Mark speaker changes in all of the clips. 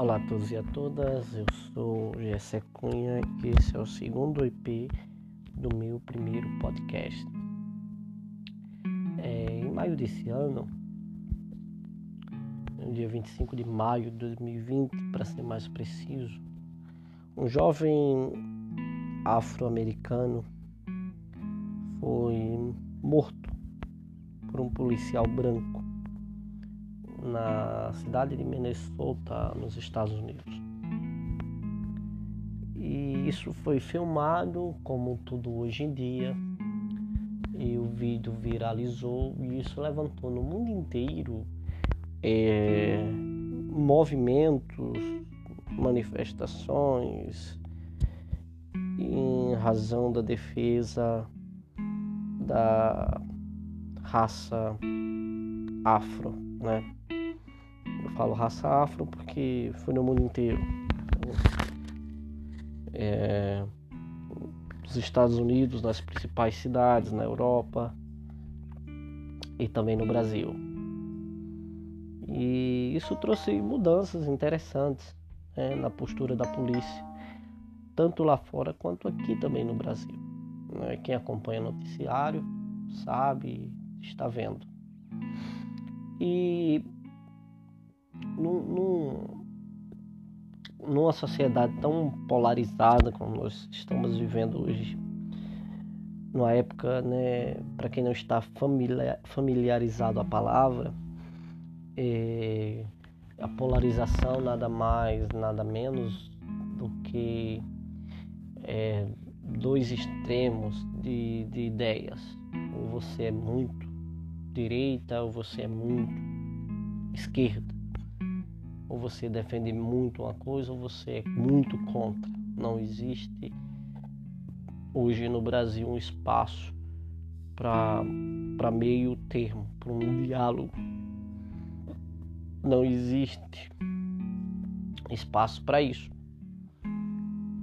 Speaker 1: Olá a todos e a todas, eu sou Gessé Cunha e esse é o segundo EP do meu primeiro podcast. É, em maio desse ano, no dia 25 de maio de 2020, para ser mais preciso, um jovem afro-americano foi morto por um policial branco na cidade de Minnesota, nos Estados Unidos. E isso foi filmado, como tudo hoje em dia, e o vídeo viralizou e isso levantou no mundo inteiro é, movimentos, manifestações em razão da defesa da raça afro, né? Eu falo raça afro porque foi no mundo inteiro. É, nos Estados Unidos, nas principais cidades, na Europa e também no Brasil. E isso trouxe mudanças interessantes né, na postura da polícia, tanto lá fora quanto aqui também no Brasil. Né? Quem acompanha o noticiário sabe, está vendo. E num, num, numa sociedade tão polarizada como nós estamos vivendo hoje, numa época, né, para quem não está familiar, familiarizado a palavra, é, a polarização nada mais, nada menos do que é, dois extremos de, de ideias. Ou você é muito direita ou você é muito esquerda. Ou você defende muito uma coisa ou você é muito contra. Não existe hoje no Brasil um espaço para meio termo, para um diálogo. Não existe espaço para isso.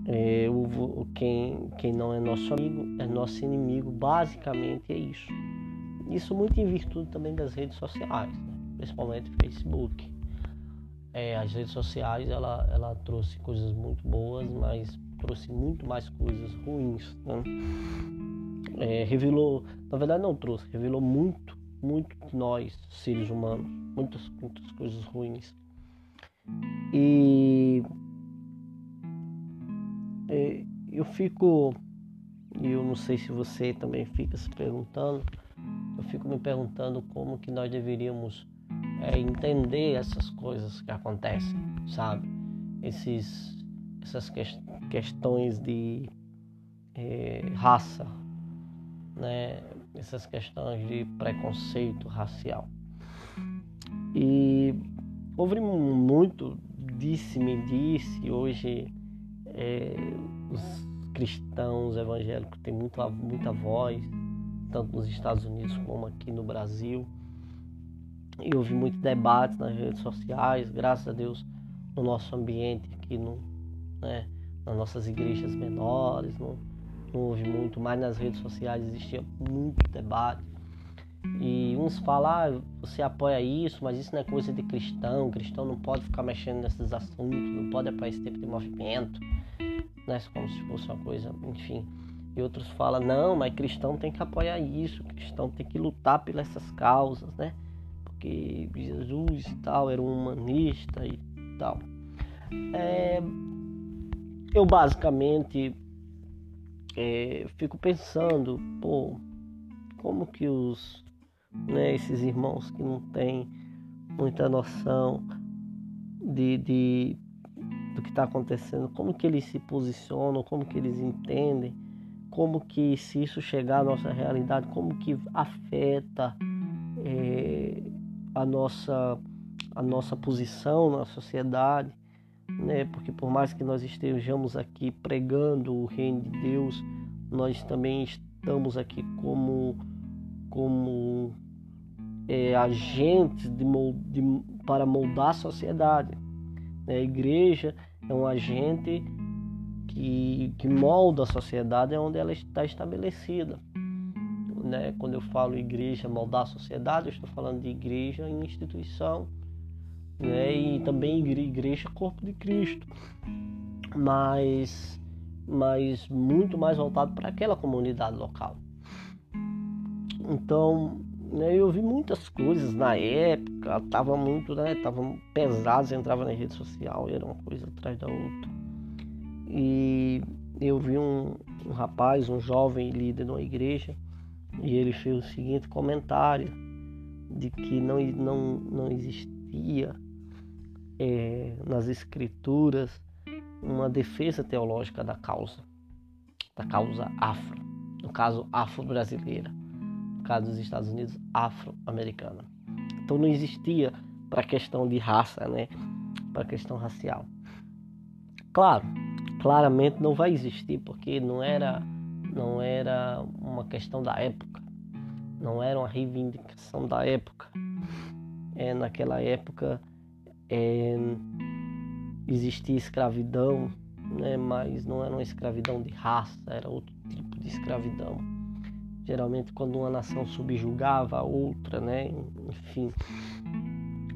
Speaker 1: É, o, quem, quem não é nosso amigo é nosso inimigo, basicamente é isso. Isso muito em virtude também das redes sociais, né? principalmente Facebook. É, as redes sociais ela, ela trouxe coisas muito boas, mas trouxe muito mais coisas ruins. Né? É, revelou, na verdade não trouxe, revelou muito, muito de nós, seres humanos, muitas, muitas coisas ruins. E é, eu fico, e eu não sei se você também fica se perguntando, eu fico me perguntando como que nós deveríamos é, entender essas coisas que acontecem, sabe? Esses, essas que, questões de é, raça, né? Essas questões de preconceito racial. E houve muito disse-me disse hoje é, os cristãos evangélicos têm muita, muita voz, tanto nos Estados Unidos como aqui no Brasil. E houve muito debate nas redes sociais, graças a Deus, no nosso ambiente aqui, no, né, nas nossas igrejas menores, não, não houve muito, mas nas redes sociais existia muito debate. E uns falam, ah, você apoia isso, mas isso não é coisa de cristão, cristão não pode ficar mexendo nesses assuntos, não pode apoiar esse tipo de movimento né? Como se fosse uma coisa, enfim. E outros falam, não, mas cristão tem que apoiar isso, cristão tem que lutar pelas essas causas, né? Porque Jesus e tal era um humanista e tal. É, eu basicamente é, fico pensando, pô, como que os, né, esses irmãos que não têm muita noção de, de do que está acontecendo, como que eles se posicionam, como que eles entendem, como que se isso chegar à nossa realidade, como que afeta é, a nossa a nossa posição na sociedade, né? Porque por mais que nós estejamos aqui pregando o reino de Deus, nós também estamos aqui como como é, agentes de, de, para moldar a sociedade. Né? A igreja é um agente que, que molda a sociedade onde ela está estabelecida. Né? Quando eu falo igreja moldar a sociedade, eu estou falando de igreja em instituição, né? E também igreja corpo de Cristo, mas mas muito mais voltado para aquela comunidade local. Então, né, eu vi muitas coisas na época, tava muito, né, tava pesado, entrava na rede social, era uma coisa atrás da outra. E eu vi um, um rapaz, um jovem líder de uma igreja, e ele fez o seguinte comentário de que não, não, não existia é, nas escrituras uma defesa teológica da causa, da causa afro, no caso afro-brasileira, no caso dos Estados Unidos afro-americana. Então não existia para a questão de raça, né, para a questão racial. Claro, claramente não vai existir porque não era não era uma questão da época, não era uma reivindicação da época. É, naquela época é, existia escravidão, né, mas não era uma escravidão de raça, era outro tipo de escravidão. Geralmente quando uma nação subjugava a outra, né, enfim.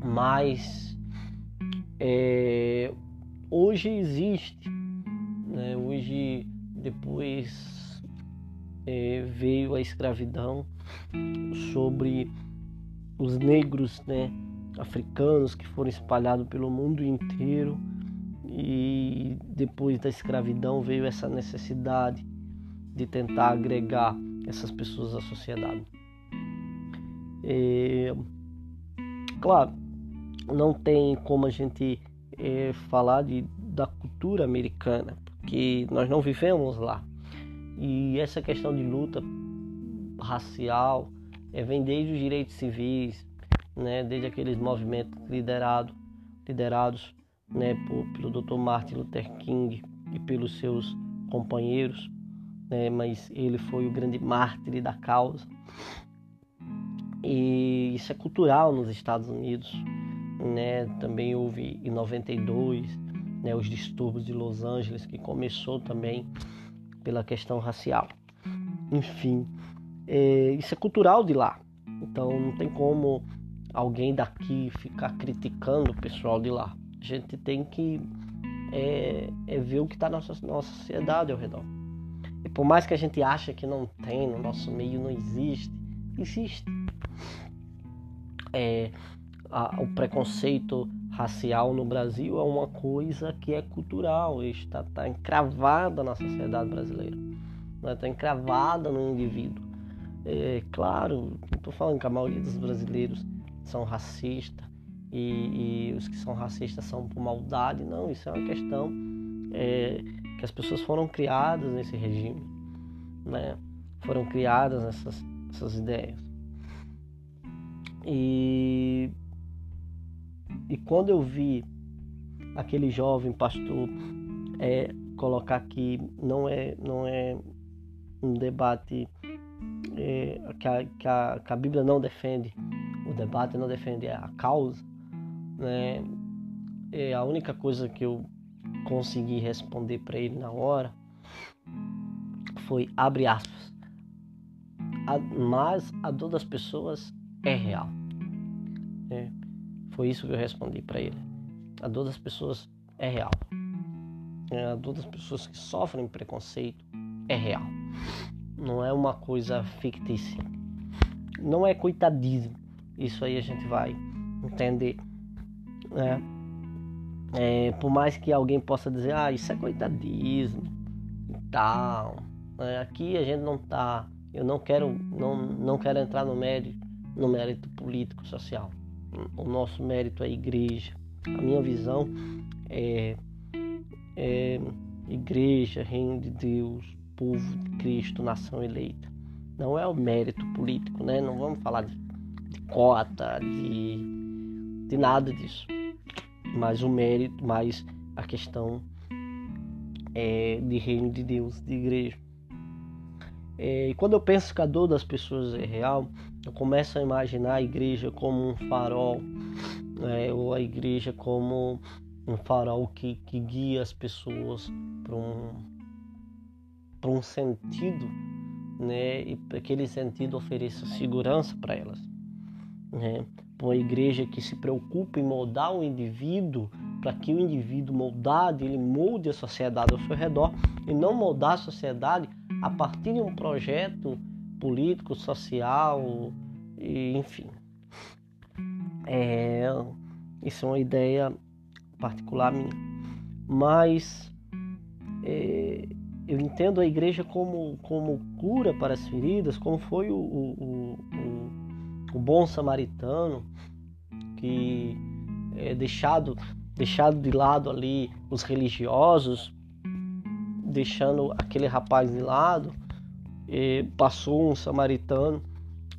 Speaker 1: Mas é, hoje existe, né, hoje depois é, veio a escravidão sobre os negros, né, africanos que foram espalhados pelo mundo inteiro e depois da escravidão veio essa necessidade de tentar agregar essas pessoas à sociedade. É, claro, não tem como a gente é, falar de, da cultura americana, porque nós não vivemos lá. E essa questão de luta racial é, vem desde os direitos civis, né, desde aqueles movimentos liderado, liderados né, por, pelo Dr. Martin Luther King e pelos seus companheiros, né, mas ele foi o grande mártir da causa. E isso é cultural nos Estados Unidos. Né? Também houve em 92 né, os distúrbios de Los Angeles, que começou também pela questão racial. Enfim, é, isso é cultural de lá. Então não tem como alguém daqui ficar criticando o pessoal de lá. A gente tem que é, é ver o que está na nossa, nossa sociedade ao redor. E por mais que a gente ache que não tem, no nosso meio não existe, existe. É, a, o preconceito racial no Brasil é uma coisa que é cultural, está, está encravada na sociedade brasileira, né? está encravada no indivíduo. É claro, não estou falando que a maioria dos brasileiros são racistas e, e, os que são racistas são por maldade. Não, isso é uma questão é, que as pessoas foram criadas nesse regime, né? foram criadas essas, essas ideias. E, e quando eu vi aquele jovem pastor é, colocar que não é, não é um debate é, que, a, que, a, que a Bíblia não defende o debate, não defende a causa, né? E a única coisa que eu consegui responder para ele na hora foi abre aspas. A, mas a dor das pessoas é real. Foi isso que eu respondi para ele. A dor das pessoas é real. É, a dor das pessoas que sofrem preconceito é real. Não é uma coisa fictícia. Não é coitadismo. Isso aí a gente vai entender. Né? É, por mais que alguém possa dizer, ah, isso é coitadismo e tal. É, aqui a gente não tá. Eu não quero, não, não quero entrar no mérito, no mérito político, social. O nosso mérito é igreja. A minha visão é, é igreja, reino de Deus, povo de Cristo, nação eleita. Não é o mérito político, né? Não vamos falar de cota, de, de nada disso. Mas o mérito, mais a questão é, de reino de Deus, de igreja. É, e quando eu penso que a dor das pessoas é real, eu a imaginar a igreja como um farol, é, ou a igreja como um farol que, que guia as pessoas para um, um sentido, né? e aquele sentido ofereça segurança para elas. né? uma igreja que se preocupa em moldar o indivíduo para que o indivíduo moldado ele molde a sociedade ao seu redor e não moldar a sociedade a partir de um projeto político, social, e, enfim. É, isso é uma ideia particular minha. Mas é, eu entendo a igreja como, como cura para as feridas, como foi o, o, o, o bom samaritano que é deixado, deixado de lado ali os religiosos, deixando aquele rapaz de lado, passou um samaritano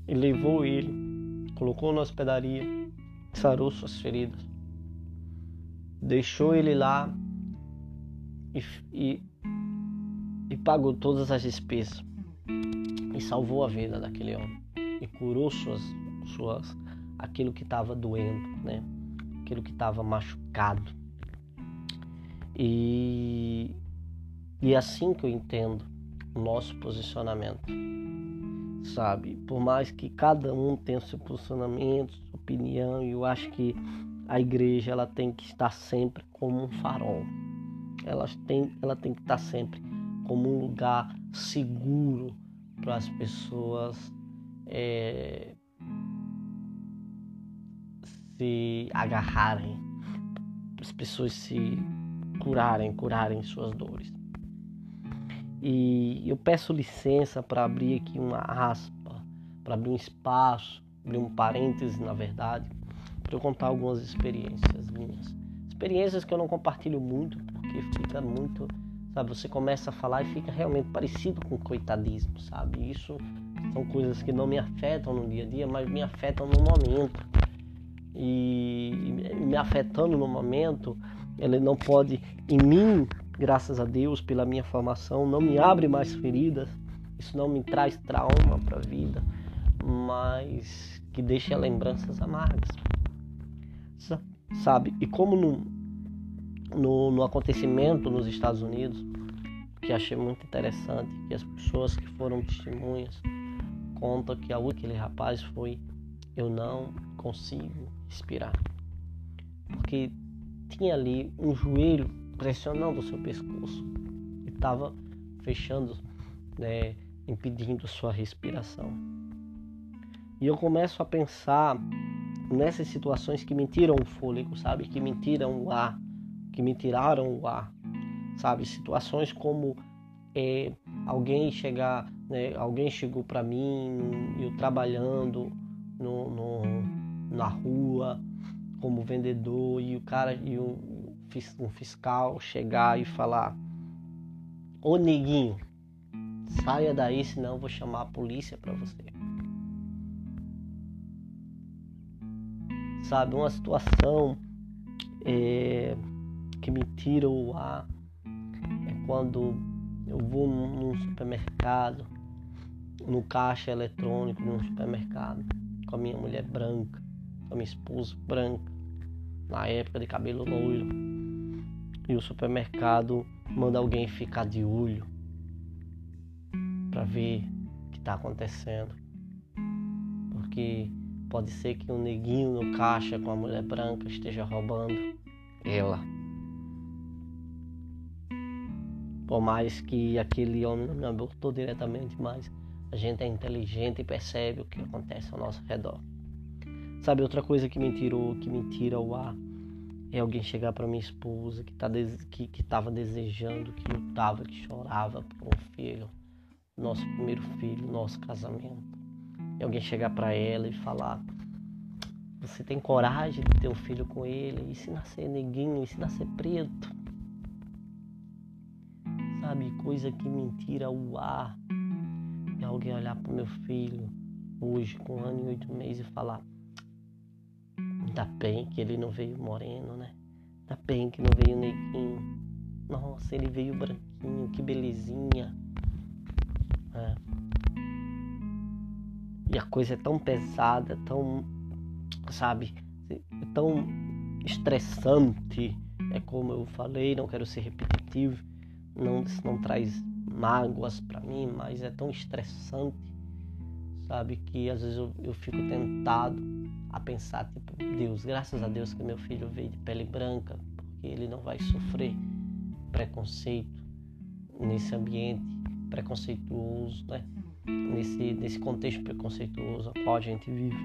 Speaker 1: e levou ele, colocou na hospedaria, sarou suas feridas, deixou ele lá e, e, e pagou todas as despesas e salvou a vida daquele homem e curou suas, suas aquilo que estava doendo, né? Aquilo que estava machucado. E, e é assim que eu entendo nosso posicionamento. Sabe? Por mais que cada um tenha seu posicionamento, sua opinião, eu acho que a igreja ela tem que estar sempre como um farol. Ela tem, ela tem que estar sempre como um lugar seguro para as pessoas é, se agarrarem, as pessoas se curarem, curarem suas dores. E eu peço licença para abrir aqui uma aspa, para abrir um espaço, abrir um parêntese, na verdade, para eu contar algumas experiências minhas. Experiências que eu não compartilho muito, porque fica muito, sabe, você começa a falar e fica realmente parecido com coitadismo, sabe? Isso são coisas que não me afetam no dia a dia, mas me afetam no momento. E me afetando no momento, ele não pode em mim graças a Deus pela minha formação, não me abre mais feridas, isso não me traz trauma para a vida, mas que deixa lembranças amargas. Sabe? E como no, no, no acontecimento nos Estados Unidos, que achei muito interessante, que as pessoas que foram testemunhas contam que a aquele rapaz foi eu não consigo respirar. Porque tinha ali um joelho pressionando o seu pescoço e estava fechando, né, impedindo sua respiração. E eu começo a pensar nessas situações que me tiram o fôlego, sabe? Que me tiram o ar, que me tiraram o ar, sabe? Situações como é, alguém chegar, né, alguém chegou para mim, eu trabalhando no, no, na rua como vendedor e o cara e o, um fiscal chegar e falar: Ô neguinho, saia daí, senão eu vou chamar a polícia para você. Sabe, uma situação é, que me tira o ar é quando eu vou num supermercado, no caixa eletrônico de um supermercado, com a minha mulher branca, com a minha esposa branca, na época de cabelo loiro e o supermercado manda alguém ficar de olho para ver o que está acontecendo. Porque pode ser que um neguinho no caixa com a mulher branca esteja roubando ela. Por mais que aquele homem não me abordou diretamente, mas a gente é inteligente e percebe o que acontece ao nosso redor. Sabe outra coisa que me tirou, que me tira o ar? É alguém chegar para minha esposa que tá que que estava desejando, que lutava, que chorava por um filho, nosso primeiro filho, nosso casamento. É alguém chegar para ela e falar: você tem coragem de ter um filho com ele? E se nascer neguinho? E se nascer preto? Sabe, coisa que me tira o ar. É alguém olhar para meu filho hoje, com um ano e oito meses, e falar: Ainda bem que ele não veio moreno, né? Ainda bem que não veio neguinho. Nossa, ele veio branquinho, que belezinha. É. E a coisa é tão pesada, tão, sabe, é tão estressante. É como eu falei, não quero ser repetitivo, não, não traz mágoas para mim, mas é tão estressante, sabe, que às vezes eu, eu fico tentado a pensar, tipo, Deus, graças a Deus que meu filho veio de pele branca, porque ele não vai sofrer preconceito nesse ambiente preconceituoso, né? Nesse, nesse contexto preconceituoso qual a gente vive.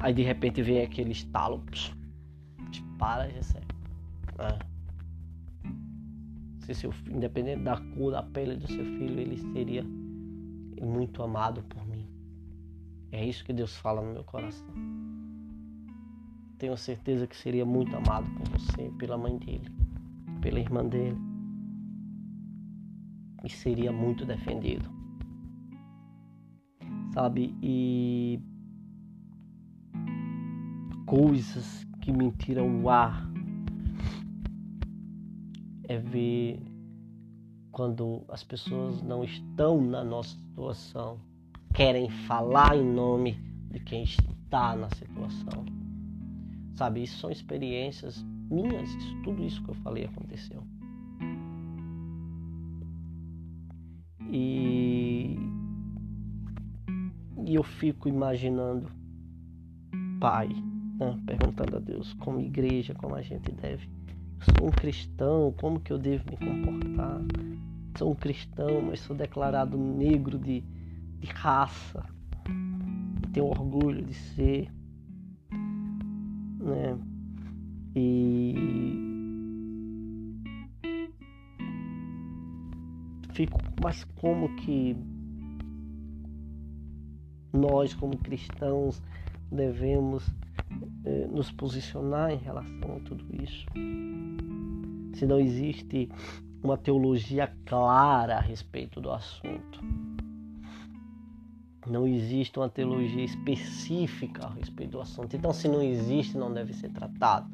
Speaker 1: Aí de repente vem aquele estalo, para, Gessé. É se seu independente da cor da pele do seu filho, ele seria muito amado por. É isso que Deus fala no meu coração. Tenho certeza que seria muito amado por você, pela mãe dele, pela irmã dele. E seria muito defendido. Sabe? E coisas que me tiram o ar é ver quando as pessoas não estão na nossa situação, querem falar em nome de quem está na situação. Sabe, isso são experiências minhas, tudo isso que eu falei aconteceu. E, e eu fico imaginando, Pai, né, perguntando a Deus, como igreja, como a gente deve sou um cristão, como que eu devo me comportar? Sou um cristão, mas sou declarado negro de, de raça. E tenho orgulho de ser. Né? E fico, mas como que nós como cristãos devemos eh, nos posicionar em relação a tudo isso. Se não existe uma teologia clara a respeito do assunto, não existe uma teologia específica a respeito do assunto. Então, se não existe, não deve ser tratado.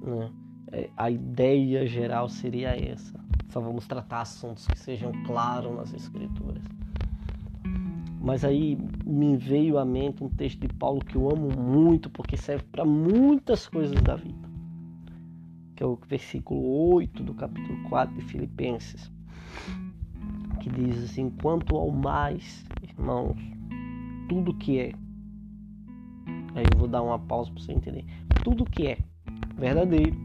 Speaker 1: Né? É, a ideia geral seria essa. Só vamos tratar assuntos que sejam claros nas Escrituras. Mas aí me veio à mente um texto de Paulo que eu amo muito porque serve para muitas coisas da vida. Que é o versículo 8 do capítulo 4 de Filipenses. Que diz assim: Quanto ao mais, irmãos, tudo que é. Aí eu vou dar uma pausa para você entender. Tudo que é verdadeiro.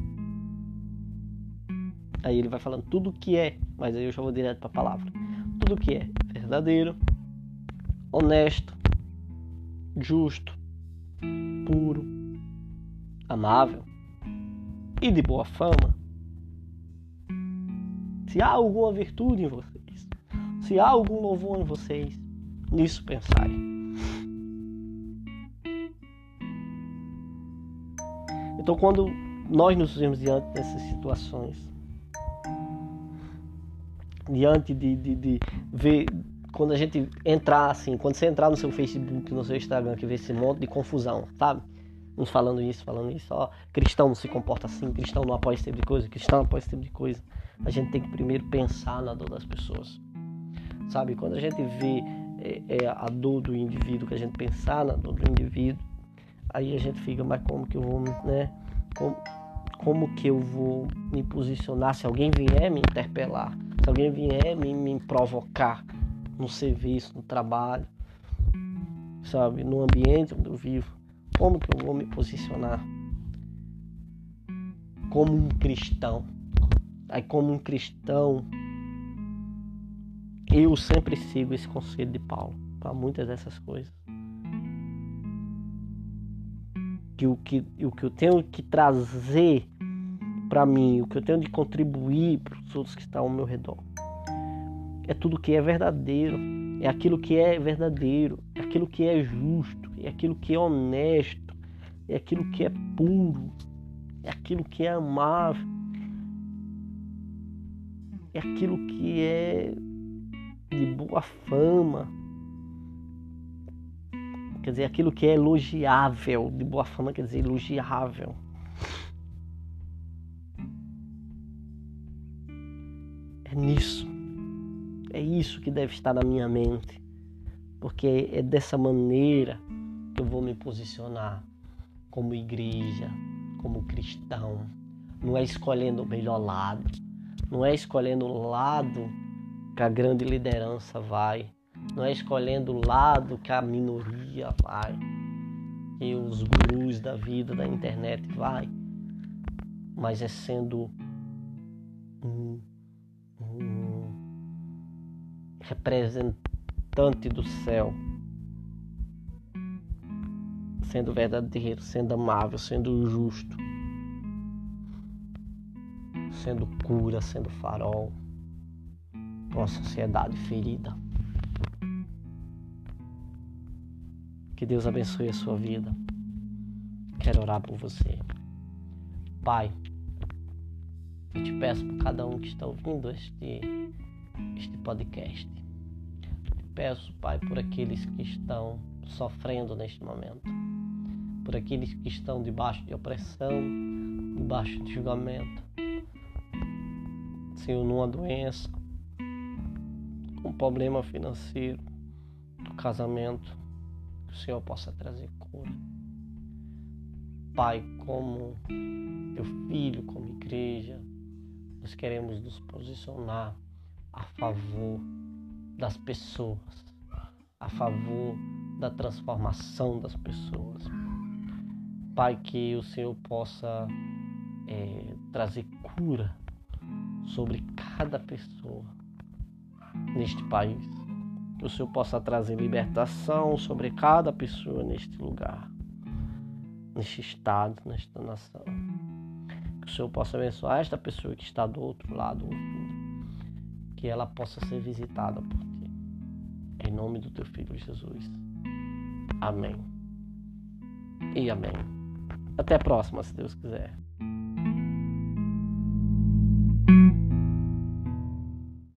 Speaker 1: Aí ele vai falando tudo que é, mas aí eu já vou direto para a palavra. Tudo que é verdadeiro, honesto, justo, puro, amável e de boa fama. Se há alguma virtude em vocês, se há algum louvor em vocês, nisso pensai. Então, quando nós nos vemos diante dessas situações, diante de, de, de ver quando a gente entrar assim, quando você entrar no seu Facebook, no seu Instagram, que vê esse monte de confusão, sabe? Uns falando isso, falando isso, ó, cristão não se comporta assim, cristão não apoia esse tipo de coisa, cristão não apoia esse tipo de coisa. A gente tem que primeiro pensar na dor das pessoas, sabe? Quando a gente vê é, é, a dor do indivíduo, que a gente pensar na dor do indivíduo, aí a gente fica, mas como que eu vou, né? Como, como que eu vou me posicionar se alguém vier me interpelar, se alguém vier me, me provocar? no serviço, no trabalho, sabe, no ambiente onde eu vivo, como que eu vou me posicionar como um cristão? Aí como um cristão, eu sempre sigo esse conselho de Paulo para muitas dessas coisas. Que o que, o que eu tenho que trazer para mim, o que eu tenho de contribuir para os outros que estão ao meu redor, é tudo que é verdadeiro, é aquilo que é verdadeiro, é aquilo que é justo, é aquilo que é honesto, é aquilo que é puro, é aquilo que é amável, é aquilo que é de boa fama. Quer dizer, aquilo que é elogiável, de boa fama quer dizer elogiável. É nisso é isso que deve estar na minha mente, porque é dessa maneira que eu vou me posicionar como igreja, como cristão. Não é escolhendo o melhor lado, não é escolhendo o lado que a grande liderança vai, não é escolhendo o lado que a minoria vai, que os gurus da vida, da internet vai, mas é sendo um, um representante do céu, sendo verdadeiro, sendo amável, sendo justo, sendo cura, sendo farol uma sociedade ferida. Que Deus abençoe a sua vida. Quero orar por você. Pai, eu te peço por cada um que está ouvindo este, este podcast. Te peço, Pai, por aqueles que estão sofrendo neste momento, por aqueles que estão debaixo de opressão, debaixo de julgamento, Senhor, numa doença, um problema financeiro, do casamento, que o Senhor possa trazer cura. Pai, como teu filho, como igreja, nós queremos nos posicionar a favor das pessoas, a favor da transformação das pessoas. Pai, que o Senhor possa é, trazer cura sobre cada pessoa neste país. Que o Senhor possa trazer libertação sobre cada pessoa neste lugar, neste estado, nesta nação que o Senhor possa abençoar esta pessoa que está do outro lado que ela possa ser visitada por ti. Em nome do teu filho Jesus. Amém. E amém. Até a próxima, se Deus quiser.